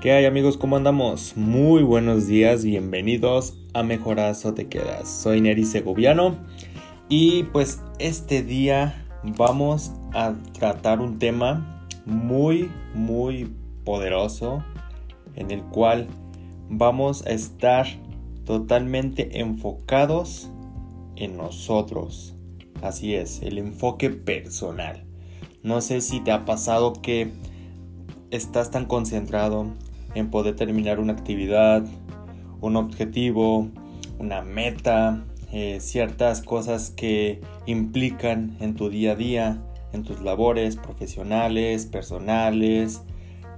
¿Qué hay amigos? ¿Cómo andamos? Muy buenos días, bienvenidos a Mejorazo Te Quedas. Soy Neri Segoviano y pues este día vamos a tratar un tema muy, muy poderoso en el cual vamos a estar totalmente enfocados en nosotros. Así es, el enfoque personal. No sé si te ha pasado que estás tan concentrado en poder terminar una actividad, un objetivo, una meta, eh, ciertas cosas que implican en tu día a día, en tus labores profesionales, personales,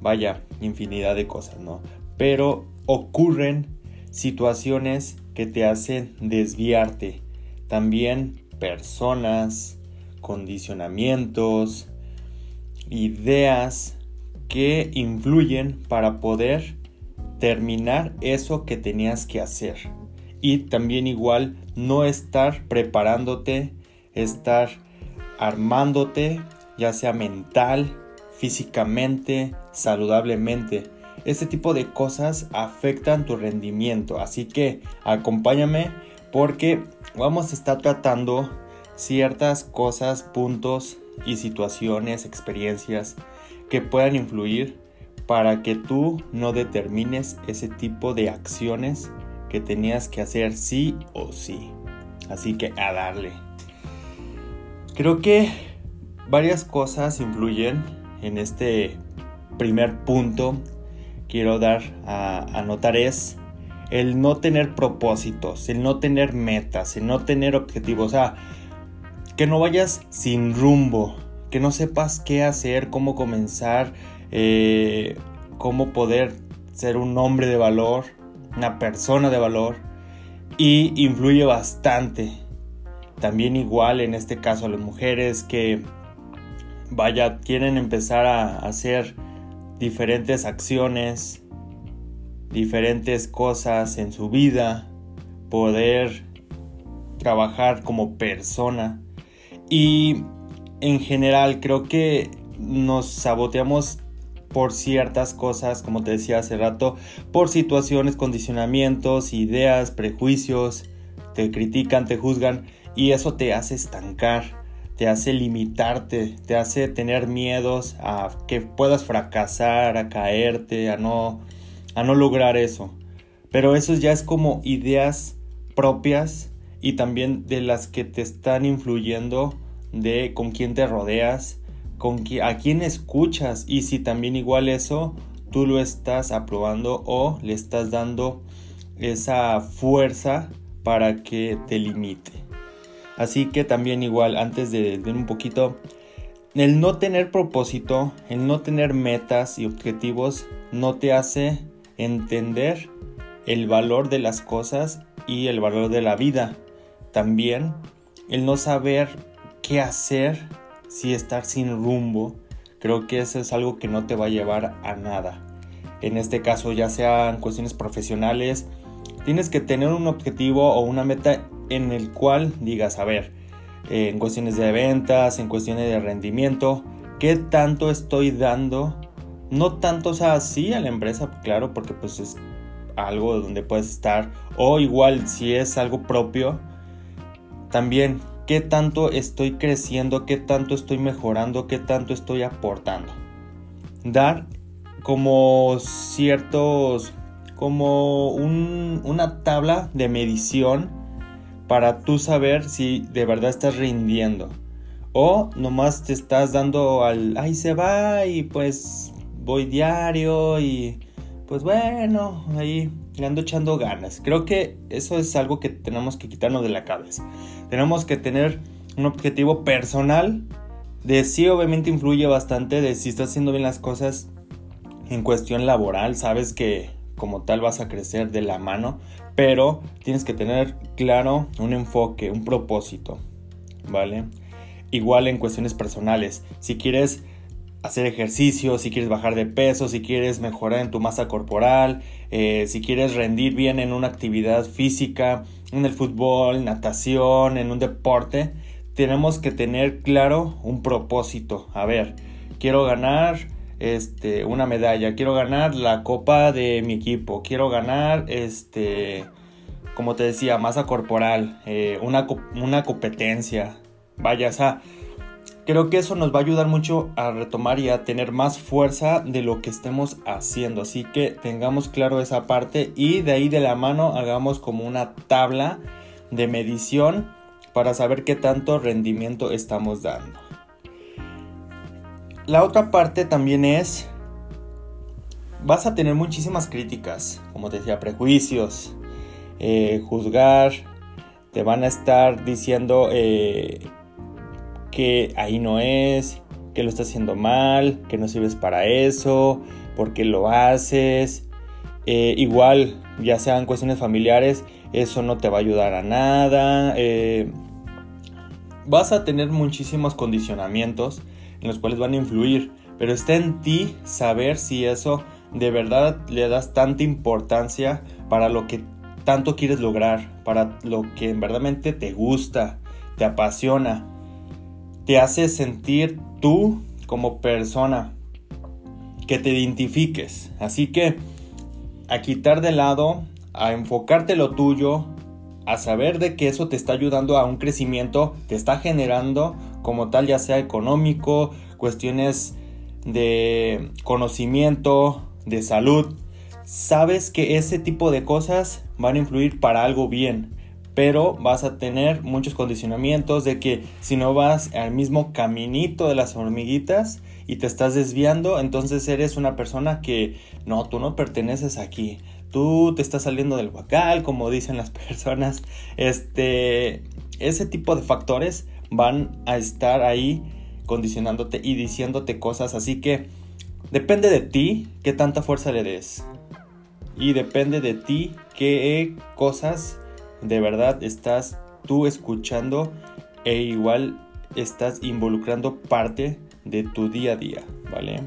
vaya, infinidad de cosas, ¿no? Pero ocurren situaciones que te hacen desviarte. También personas, condicionamientos, ideas que influyen para poder terminar eso que tenías que hacer. Y también igual no estar preparándote, estar armándote, ya sea mental, físicamente, saludablemente. Este tipo de cosas afectan tu rendimiento. Así que acompáñame porque vamos a estar tratando ciertas cosas, puntos y situaciones, experiencias que puedan influir para que tú no determines ese tipo de acciones que tenías que hacer sí o sí. Así que a darle. Creo que varias cosas influyen en este primer punto. Quiero dar a, a notar es el no tener propósitos, el no tener metas, el no tener objetivos. O sea, que no vayas sin rumbo, que no sepas qué hacer, cómo comenzar, eh, cómo poder ser un hombre de valor, una persona de valor y influye bastante. También igual en este caso a las mujeres que vaya, quieren empezar a hacer diferentes acciones, diferentes cosas en su vida, poder trabajar como persona y en general creo que nos saboteamos por ciertas cosas, como te decía hace rato, por situaciones, condicionamientos, ideas, prejuicios, te critican, te juzgan y eso te hace estancar, te hace limitarte, te hace tener miedos a que puedas fracasar, a caerte, a no a no lograr eso. Pero eso ya es como ideas propias y también de las que te están influyendo de con quién te rodeas, con a quién escuchas y si también igual eso tú lo estás aprobando o le estás dando esa fuerza para que te limite. Así que también igual antes de ver un poquito el no tener propósito, el no tener metas y objetivos no te hace entender el valor de las cosas y el valor de la vida. También el no saber qué hacer si estar sin rumbo, creo que eso es algo que no te va a llevar a nada. En este caso, ya sean cuestiones profesionales, tienes que tener un objetivo o una meta en el cual digas, a ver, en cuestiones de ventas, en cuestiones de rendimiento, ¿qué tanto estoy dando? No tanto, o sea, sí a la empresa, claro, porque pues es algo donde puedes estar, o igual si es algo propio, también qué tanto estoy creciendo, qué tanto estoy mejorando, qué tanto estoy aportando. Dar como ciertos, como una tabla de medición para tú saber si de verdad estás rindiendo. O nomás te estás dando al, ahí se va y pues voy diario y pues bueno, ahí le ando echando ganas. Creo que eso es algo que tenemos que quitarnos de la cabeza. Tenemos que tener un objetivo personal. De sí, obviamente influye bastante de si estás haciendo bien las cosas en cuestión laboral. Sabes que como tal vas a crecer de la mano. Pero tienes que tener claro un enfoque, un propósito. ¿Vale? Igual en cuestiones personales. Si quieres hacer ejercicio, si quieres bajar de peso, si quieres mejorar en tu masa corporal, eh, si quieres rendir bien en una actividad física, en el fútbol, natación, en un deporte, tenemos que tener claro un propósito. A ver, quiero ganar este, una medalla, quiero ganar la copa de mi equipo, quiero ganar, este, como te decía, masa corporal, eh, una, una competencia. Vaya, o sea, creo que eso nos va a ayudar mucho a retomar y a tener más fuerza de lo que estemos haciendo. Así que tengamos claro esa parte y de ahí de la mano hagamos como una tabla de medición para saber qué tanto rendimiento estamos dando. La otra parte también es, vas a tener muchísimas críticas, como te decía, prejuicios, eh, juzgar, te van a estar diciendo eh, que ahí no es, que lo estás haciendo mal, que no sirves para eso, porque lo haces. Eh, igual, ya sean cuestiones familiares, eso no te va a ayudar a nada. vas a tener muchísimos condicionamientos en los cuales van a influir, pero está en ti saber si eso de verdad le das tanta importancia para lo que tanto quieres lograr, para lo que en verdad te gusta, te apasiona, te hace sentir tú como persona, que te identifiques. Así que a quitar de lado, a enfocarte lo tuyo, a saber de que eso te está ayudando a un crecimiento, te está generando como tal, ya sea económico, cuestiones de conocimiento, de salud. Sabes que ese tipo de cosas van a influir para algo bien, pero vas a tener muchos condicionamientos de que si no vas al mismo caminito de las hormiguitas y te estás desviando, entonces eres una persona que no, tú no perteneces aquí. Tú te estás saliendo del huacal, como dicen las personas. Este, ese tipo de factores van a estar ahí condicionándote y diciéndote cosas. Así que depende de ti qué tanta fuerza le des. Y depende de ti qué cosas de verdad estás tú escuchando e igual estás involucrando parte de tu día a día, ¿vale?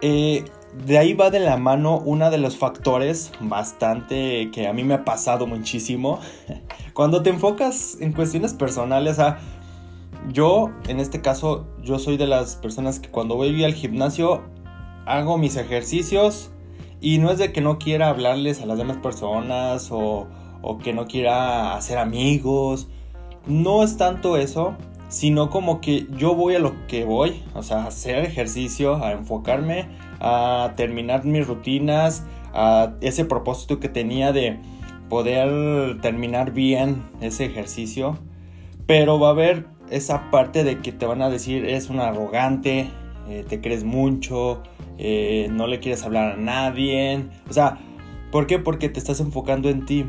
Eh, de ahí va de la mano uno de los factores bastante que a mí me ha pasado muchísimo. Cuando te enfocas en cuestiones personales, yo en este caso, yo soy de las personas que cuando voy al gimnasio hago mis ejercicios y no es de que no quiera hablarles a las demás personas o, que no quiera hacer amigos. No es tanto eso, sino como que yo voy a lo que voy, o sea, a hacer ejercicio, a enfocarme, a terminar mis rutinas, a ese propósito que tenía de poder terminar bien ese ejercicio. Pero va a haber esa parte de que te van a decir es un arrogante, eh, te crees mucho, eh, no le quieres hablar a nadie. O sea, ¿por qué? Porque te estás enfocando en ti.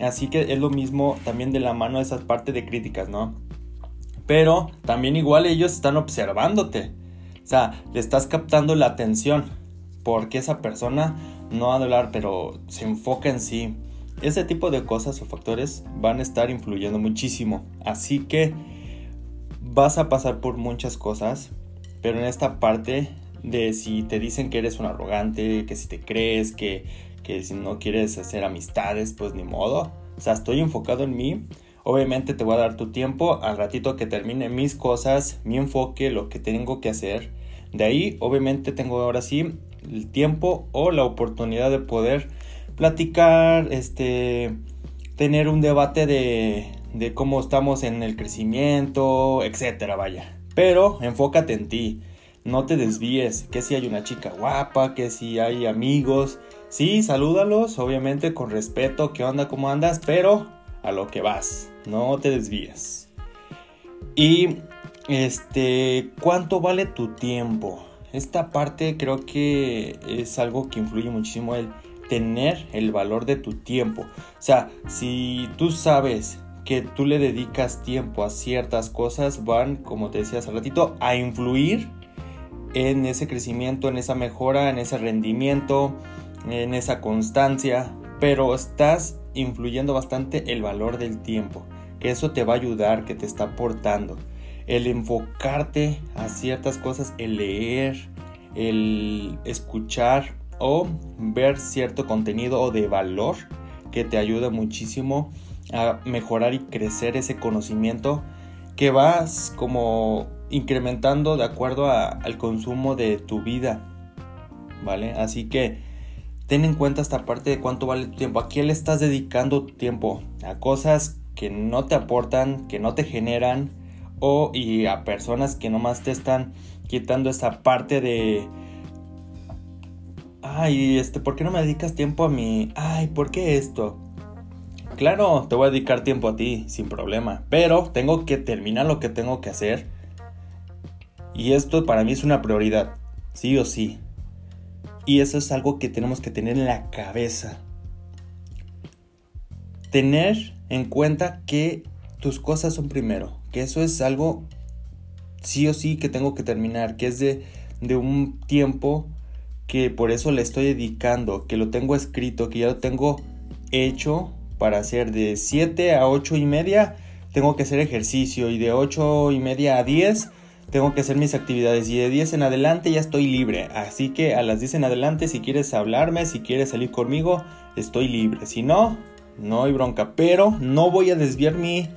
Así que es lo mismo también de la mano de esa parte de críticas, ¿no? Pero también igual ellos están observándote. O sea, le estás captando la atención. Porque esa persona no va a hablar, pero se enfoca en sí. Ese tipo de cosas o factores van a estar influyendo muchísimo. Así que vas a pasar por muchas cosas. Pero en esta parte de si te dicen que eres un arrogante, que si te crees, que, que si no quieres hacer amistades, pues ni modo. O sea, estoy enfocado en mí Obviamente te voy a dar tu tiempo al ratito que termine mis cosas, mi enfoque, lo que tengo que hacer. De ahí, obviamente, tengo ahora sí el tiempo o la oportunidad de poder platicar, este, tener un debate de, de cómo estamos en el crecimiento, etcétera, vaya. Pero enfócate en ti, no te desvíes, que si hay una chica guapa, que si hay amigos, sí, salúdalos, obviamente con respeto, qué onda, cómo andas, pero a lo que vas, no te desvíes. Y este, ¿cuánto vale tu tiempo? Esta parte creo que es algo que influye muchísimo el tener el valor de tu tiempo. O sea, si tú sabes que tú le dedicas tiempo a ciertas cosas, van, como te decía hace ratito, a influir en ese crecimiento, en esa mejora, en ese rendimiento, en esa constancia, pero estás influyendo bastante el valor del tiempo, que eso te va a ayudar, que te está aportando. El enfocarte a ciertas cosas, el leer, el escuchar o ver cierto contenido o de valor que te ayuda muchísimo a mejorar y crecer ese conocimiento que vas como incrementando de acuerdo al consumo de tu vida, ¿vale? Así que ten en cuenta esta parte de cuánto vale tu tiempo. ¿A quién le estás dedicando tu tiempo? A cosas que no te aportan, que no te generan, o y a personas que nomás te están quitando esa parte de ay, este, ¿por qué no me dedicas tiempo a mí? Ay, ¿por qué esto? Claro, te voy a dedicar tiempo a ti, sin problema, pero tengo que terminar lo que tengo que hacer. Y esto para mí es una prioridad, sí o sí. Y eso es algo que tenemos que tener en la cabeza. Tener en cuenta que tus cosas son primero, que eso es algo sí o sí que tengo que terminar, que es de, de un tiempo que por eso le estoy dedicando, que lo tengo escrito, que ya lo tengo hecho para hacer de 7 a 8 y media. Tengo que hacer ejercicio y de 8 y media a 10 tengo que hacer mis actividades y de 10 en adelante ya estoy libre. Así que a las 10 en adelante si quieres hablarme, si quieres salir conmigo, estoy libre. Si no, no hay bronca. Pero no voy a desviar mi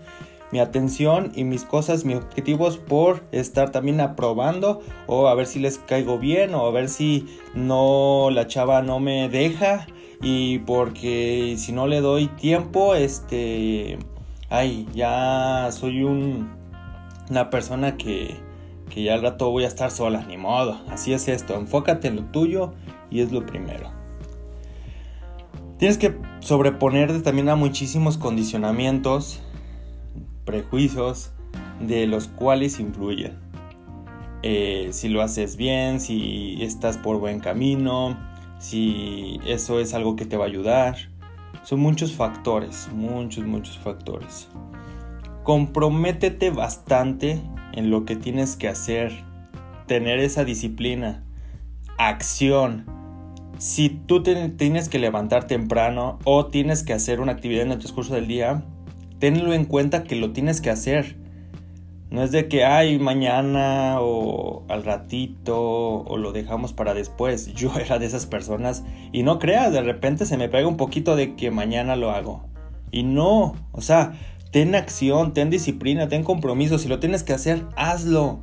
mi atención y mis cosas, mis objetivos por estar también aprobando o a ver si les caigo bien o a ver si no la chava no me deja y porque si no le doy tiempo, este, ay, ya soy un, una persona que, que ya al rato voy a estar sola, ni modo, así es esto, enfócate en lo tuyo y es lo primero. Tienes que sobreponerte también a muchísimos condicionamientos prejuicios de los cuales influyen. Eh, si lo haces bien, si estás por buen camino, si eso es algo que te va a ayudar. Son muchos factores, muchos, muchos factores. Comprométete bastante en lo que tienes que hacer. Tener esa disciplina. Acción. Si tú tienes que levantar temprano o tienes que hacer una actividad en el transcurso del día, tenlo en cuenta que lo tienes que hacer. No es de que, ay, mañana o al ratito o lo dejamos para después. Yo era de esas personas y no creas, de repente se me pega un poquito de que mañana lo hago. Y no, o sea, ten acción, ten disciplina, ten compromiso. Si lo tienes que hacer, hazlo.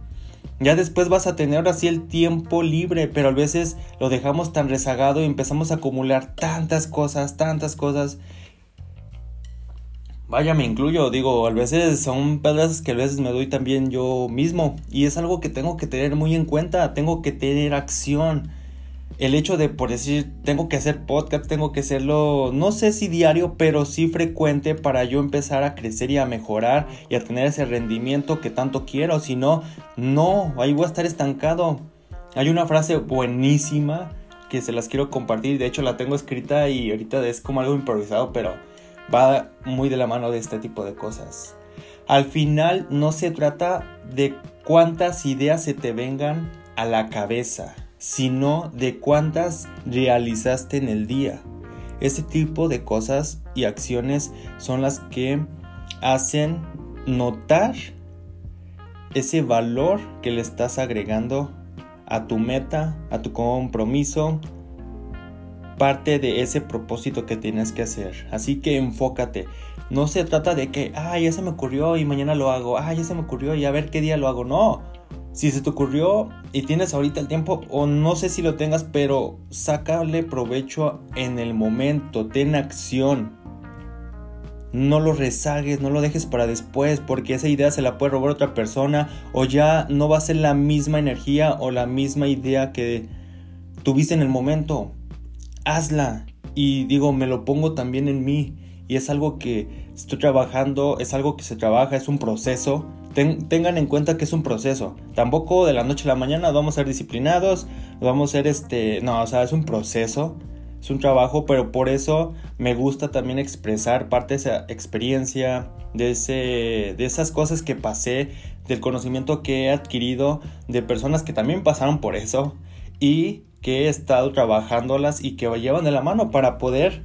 Ya después vas a tener así el tiempo libre, pero a veces lo dejamos tan rezagado y empezamos a acumular tantas cosas, tantas cosas Vaya, me incluyo, digo, a veces son pedazos que a veces me doy también yo mismo y es algo que tengo que tener muy en cuenta, tengo que tener acción. El hecho de, por decir, tengo que hacer podcast, tengo que hacerlo, no sé si diario, pero sí frecuente para yo empezar a crecer y a mejorar y a tener ese rendimiento que tanto quiero. Si no, no, ahí voy a estar estancado. Hay una frase buenísima que se las quiero compartir, de hecho la tengo escrita y ahorita es como algo improvisado, pero va muy de la mano de este tipo de cosas. Al final no se trata de cuántas ideas se te vengan a la cabeza, sino de cuántas realizaste en el día. Este tipo de cosas y acciones son las que hacen notar ese valor que le estás agregando a tu meta, a tu compromiso, parte de ese propósito que tienes que hacer. Así que enfócate. No se trata de que, ah, ya se me ocurrió y mañana lo hago. Ah, ya se me ocurrió y a ver qué día lo hago. No. Si se te ocurrió y tienes ahorita el tiempo, o no sé si lo tengas, pero sácale provecho en el momento. Ten acción. No lo rezagues, no lo dejes para después, porque esa idea se la puede robar otra persona, o ya no va a ser la misma energía o la misma idea que tuviste en el momento hazla. Y digo, me lo pongo también en mí. Y es algo que estoy trabajando, es algo que se trabaja, es un proceso. tengan en cuenta que es un proceso. Tampoco de la noche a la mañana vamos a ser disciplinados, vamos a ser este... No, o sea, es un proceso, es un trabajo, pero por eso me gusta también expresar parte de esa experiencia, de, ese, de esas cosas que pasé, del conocimiento que he adquirido, de personas que también pasaron por eso. Y que he estado trabajándolas y que llevan de la mano para poder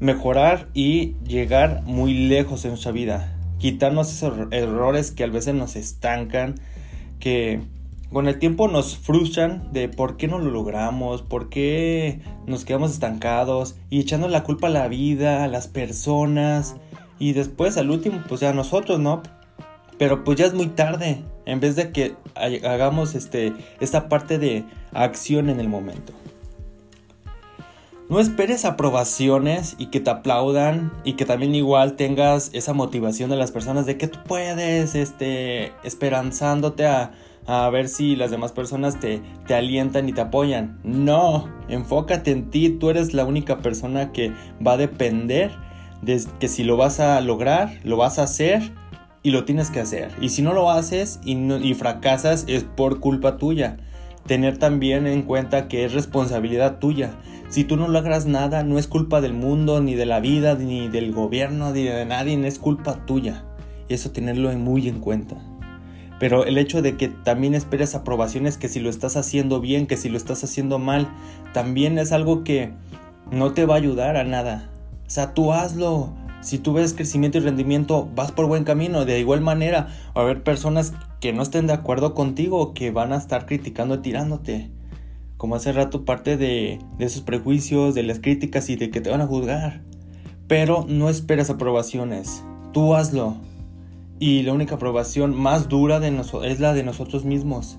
mejorar y llegar muy lejos en nuestra vida. Quitarnos esos errores que a veces nos estancan, que con el tiempo nos frustran de por qué no lo logramos, por qué nos quedamos estancados y echando la culpa a la vida, a las personas y después al último pues a nosotros, ¿no? Pero pues ya es muy tarde. En vez de que hagamos este, esta parte de acción en el momento. No esperes aprobaciones y que te aplaudan y que también igual tengas esa motivación de las personas de que tú puedes, este, esperanzándote a, a ver si las demás personas te, te alientan y te apoyan. No, enfócate en ti, tú eres la única persona que va a depender de que si lo vas a lograr, lo vas a hacer y lo tienes que hacer. Y si no lo haces y, y fracasas es por culpa tuya. Tener también en cuenta que es responsabilidad tuya si tú no logras nada, no es culpa del mundo, ni de la vida, ni del gobierno, ni de nadie, es culpa tuya. Eso tenerlo muy en cuenta. Pero el hecho de que también esperes aprobaciones, que si lo estás haciendo bien, que si lo estás haciendo mal, también es algo que no te va a ayudar a nada. O sea, tú hazlo. Si tú ves crecimiento y rendimiento, vas por buen camino. De igual manera, va a haber personas que no estén de acuerdo contigo, que van a estar criticando y tirándote como hace rato, parte de, esos prejuicios, de las críticas y de que te van a juzgar. Pero no esperas aprobaciones, tú hazlo. Y la única aprobación más dura de es la de nosotros mismos.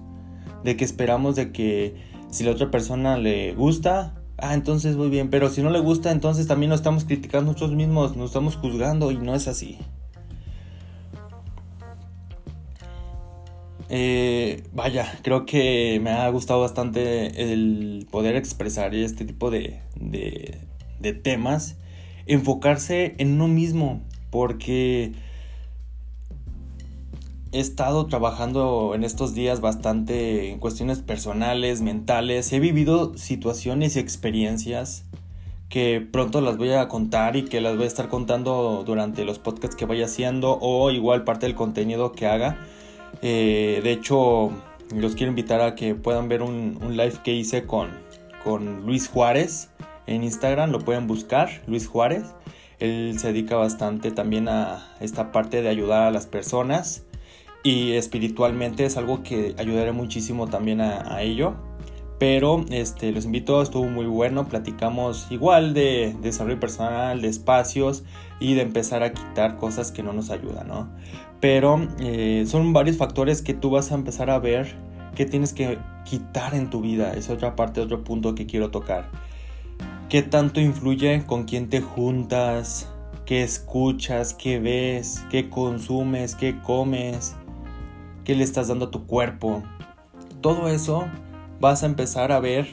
De que esperamos de que si la otra persona le gusta, ah, entonces muy bien. Pero si no le gusta, entonces también nos estamos criticando nosotros mismos, nos estamos juzgando y no es así. Eh, vaya, creo que me ha gustado bastante el poder expresar este tipo de, de, temas, enfocarse en uno mismo, porque he estado trabajando en estos días bastante en cuestiones personales, mentales, he vivido situaciones y experiencias que pronto las voy a contar y que las voy a estar contando durante los podcasts que vaya haciendo o igual parte del contenido que haga. Eh, de hecho, los quiero invitar a que puedan ver un, live que hice con, con Luis Juárez en Instagram, lo pueden buscar, Luis Juárez. Él se dedica bastante también a esta parte de ayudar a las personas y espiritualmente es algo que ayudaré muchísimo también a, ello. Pero este, los invito, estuvo muy bueno, platicamos igual de desarrollo personal, de espacios y de empezar a quitar cosas que no nos ayudan, ¿no? Pero eh, son varios factores que tú vas a empezar a ver que tienes que quitar en tu vida. Es otra parte, otro punto que quiero tocar. ¿Qué tanto influye con quién te juntas? ¿Qué escuchas? ¿Qué ves? ¿Qué consumes? ¿Qué comes? ¿Qué le estás dando a tu cuerpo? Todo eso vas a empezar a ver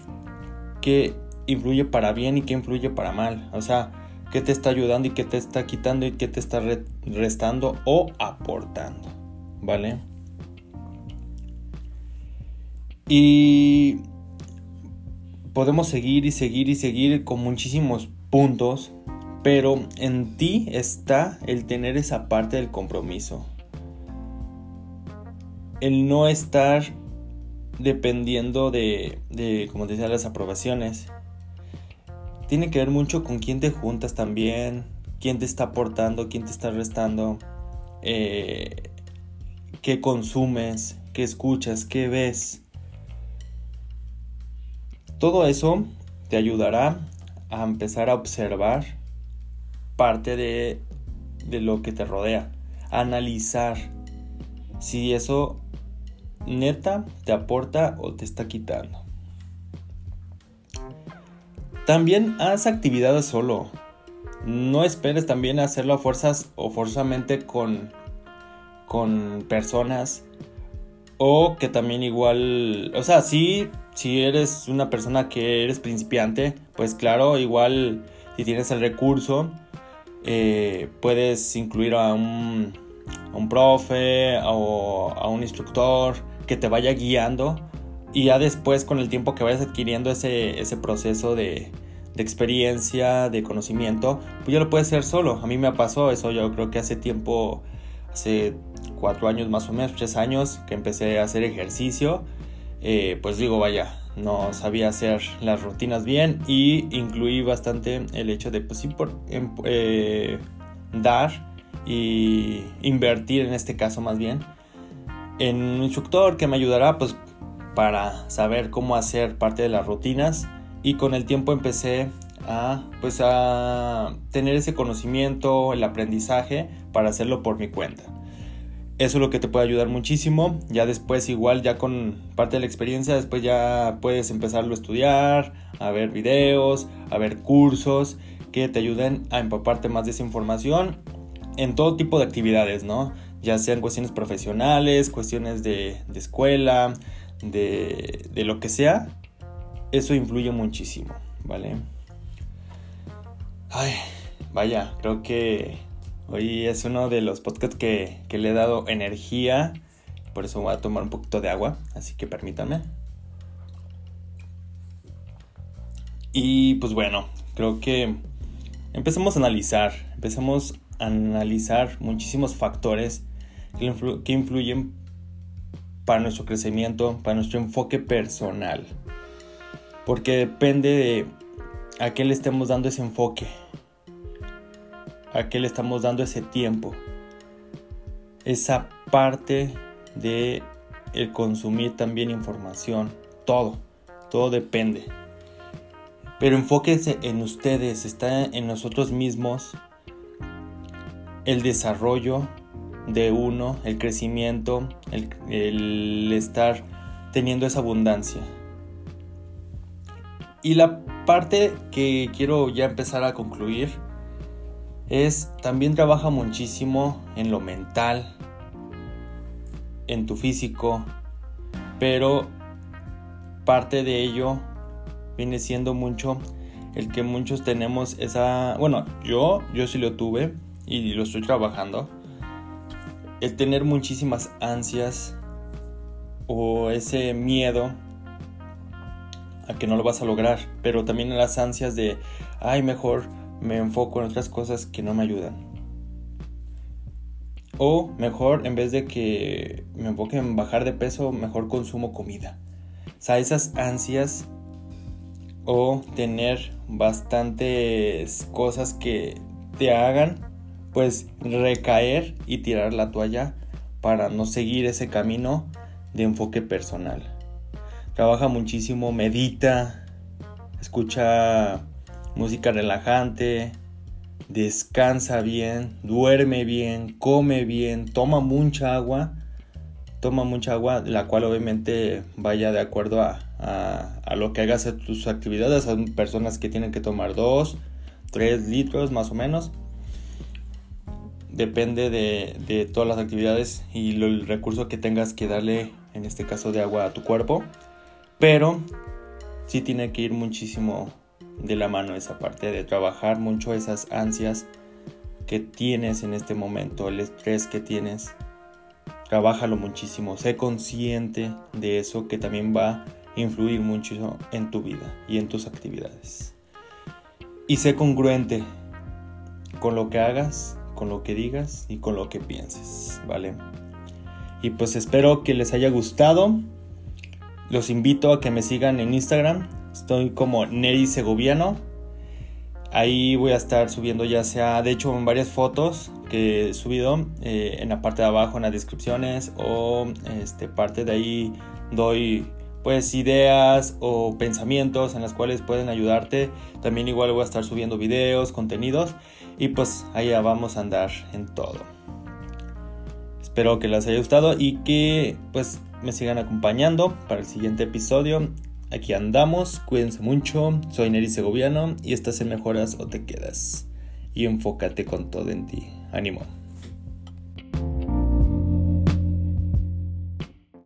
qué influye para bien y qué influye para mal. O sea, qué te está ayudando y qué te está quitando y qué te está restando o aportando. ¿Vale? Y podemos seguir y seguir y seguir con muchísimos puntos, pero en ti está el tener esa parte del compromiso. El no estar dependiendo de, de como decía, las aprobaciones tiene que ver mucho con quién te juntas también, quién te está aportando, quién te está restando, eh, qué consumes, qué escuchas, qué ves. Todo eso te ayudará a empezar a observar parte de, de lo que te rodea, analizar si eso neta te aporta o te está quitando. También haz actividades solo. No esperes también hacerlo a fuerzas o forzosamente con, con personas. O que también igual, o sea, si eres una persona que eres principiante, pues claro, igual si tienes el recurso, eh, puedes incluir a un, a un profe o a un instructor que te vaya guiando y ya después con el tiempo que vayas adquiriendo ese, ese proceso de, de, experiencia, de conocimiento, pues ya lo puedes hacer solo. A mí me pasó eso, yo creo que hace tiempo, hace cuatro años más o menos, tres años que empecé a hacer ejercicio, eh, pues digo, vaya, no sabía hacer las rutinas bien y incluí bastante el hecho de pues, em, eh, dar y invertir en este caso más bien en un instructor que me ayudará pues para saber cómo hacer parte de las rutinas y con el tiempo empecé a pues a tener ese conocimiento, el aprendizaje para hacerlo por mi cuenta. Eso es lo que te puede ayudar muchísimo. Ya después, igual, ya con parte de la experiencia, después ya puedes empezarlo a estudiar, a ver videos, a ver cursos que te ayuden a empaparte más de esa información en todo tipo de actividades, ¿no? Ya sean cuestiones profesionales, cuestiones de, escuela, de, de lo que sea. Eso influye muchísimo, ¿vale? Ay, vaya, creo que Hoy es uno de los podcasts que, le he dado energía. Por eso voy a tomar un poquito de agua. Así que permítanme. Y pues bueno, creo que empezamos a analizar. Empezamos a analizar muchísimos factores que influyen para nuestro crecimiento, para nuestro enfoque personal. Porque depende de a qué le estemos dando ese enfoque a qué le estamos dando ese tiempo. Esa parte de el consumir también información, todo, todo depende. Pero enfóquense en ustedes, está en nosotros mismos el desarrollo de uno, el crecimiento, el, estar teniendo esa abundancia. Y la parte que quiero ya empezar a concluir es también trabaja muchísimo en lo mental, en tu físico, pero parte de ello viene siendo mucho el que muchos tenemos esa, bueno, yo yo sí lo tuve y lo estoy trabajando. El tener muchísimas ansias o ese miedo a que no lo vas a lograr, pero también las ansias de, ay, mejor me enfoco en otras cosas que no me ayudan. O mejor, en vez de que me enfoque en bajar de peso, mejor consumo comida. O sea, esas ansias o tener bastantes cosas que te hagan pues recaer y tirar la toalla para no seguir ese camino de enfoque personal. Trabaja muchísimo, medita, escucha música relajante, descansa bien, duerme bien, come bien, toma mucha agua, toma mucha agua, la cual obviamente vaya de acuerdo a, lo que hagas en tus actividades. Son personas que tienen que tomar 2, 3 litros más o menos. Depende de, todas las actividades y el recurso que tengas que darle, en este caso de agua, a tu cuerpo. Pero sí tiene que ir muchísimo de la mano esa parte de trabajar mucho esas ansias que tienes en este momento, el estrés que tienes. Trabájalo muchísimo, sé consciente de eso que también va a influir mucho en tu vida y en tus actividades. Y sé congruente con lo que hagas, con lo que digas y con lo que pienses, ¿vale? Y pues espero que les haya gustado. Los invito a que me sigan en Instagram, Estoy como Neri Segoviano. Ahí voy a estar subiendo ya sea, de hecho, en varias fotos que he subido eh, en la parte de abajo en las descripciones o este, parte de ahí doy pues ideas o pensamientos en las cuales pueden ayudarte. También igual voy a estar subiendo videos, contenidos y pues ahí vamos a andar en todo. Espero que les haya gustado y que pues me sigan acompañando para el siguiente episodio Aquí andamos, cuídense mucho, soy Neri Segoviano y estás en Mejoras o Te Quedas. Y enfócate con todo en ti. Ánimo.